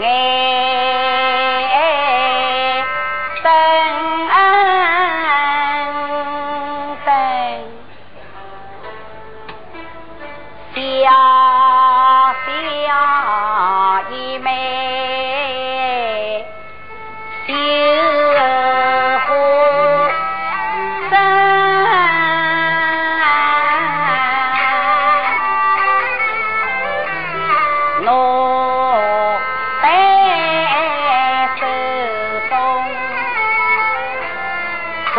Nghe.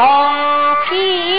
朝天。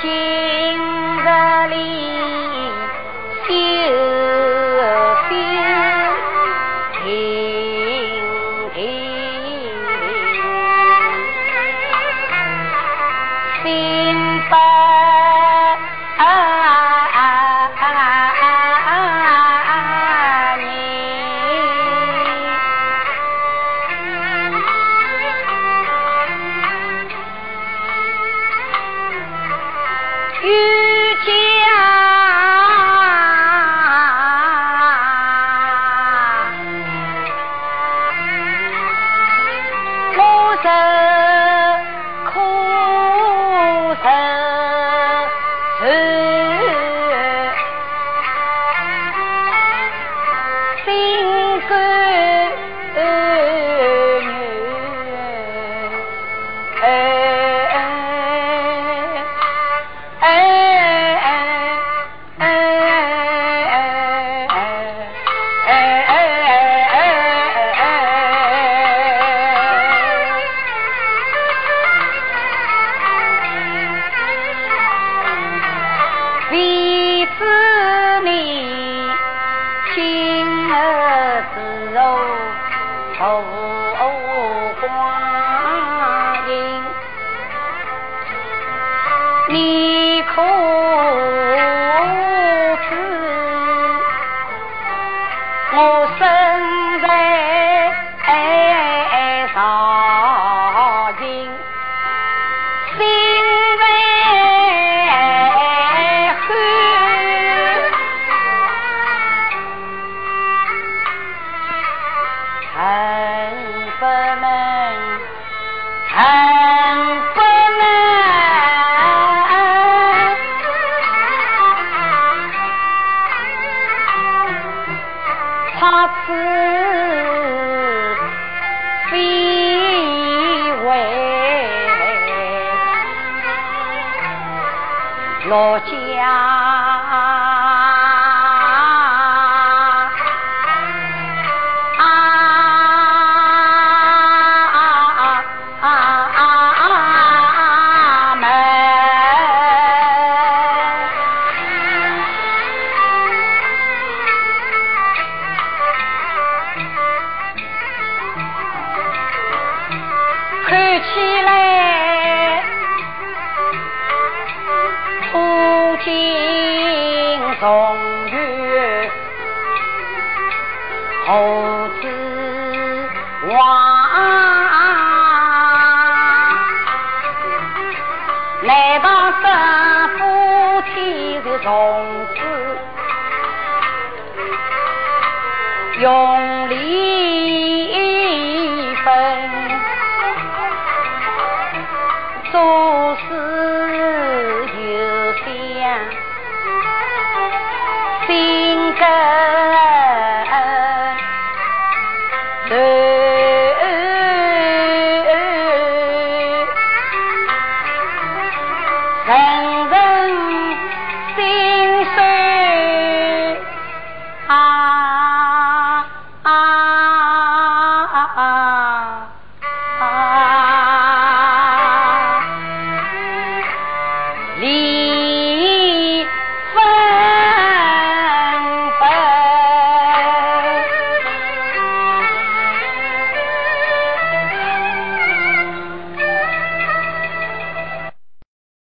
情的力。无挂印你可知我身在老家。从月红织网，难道这夫妻的从此永离分，总是有缘。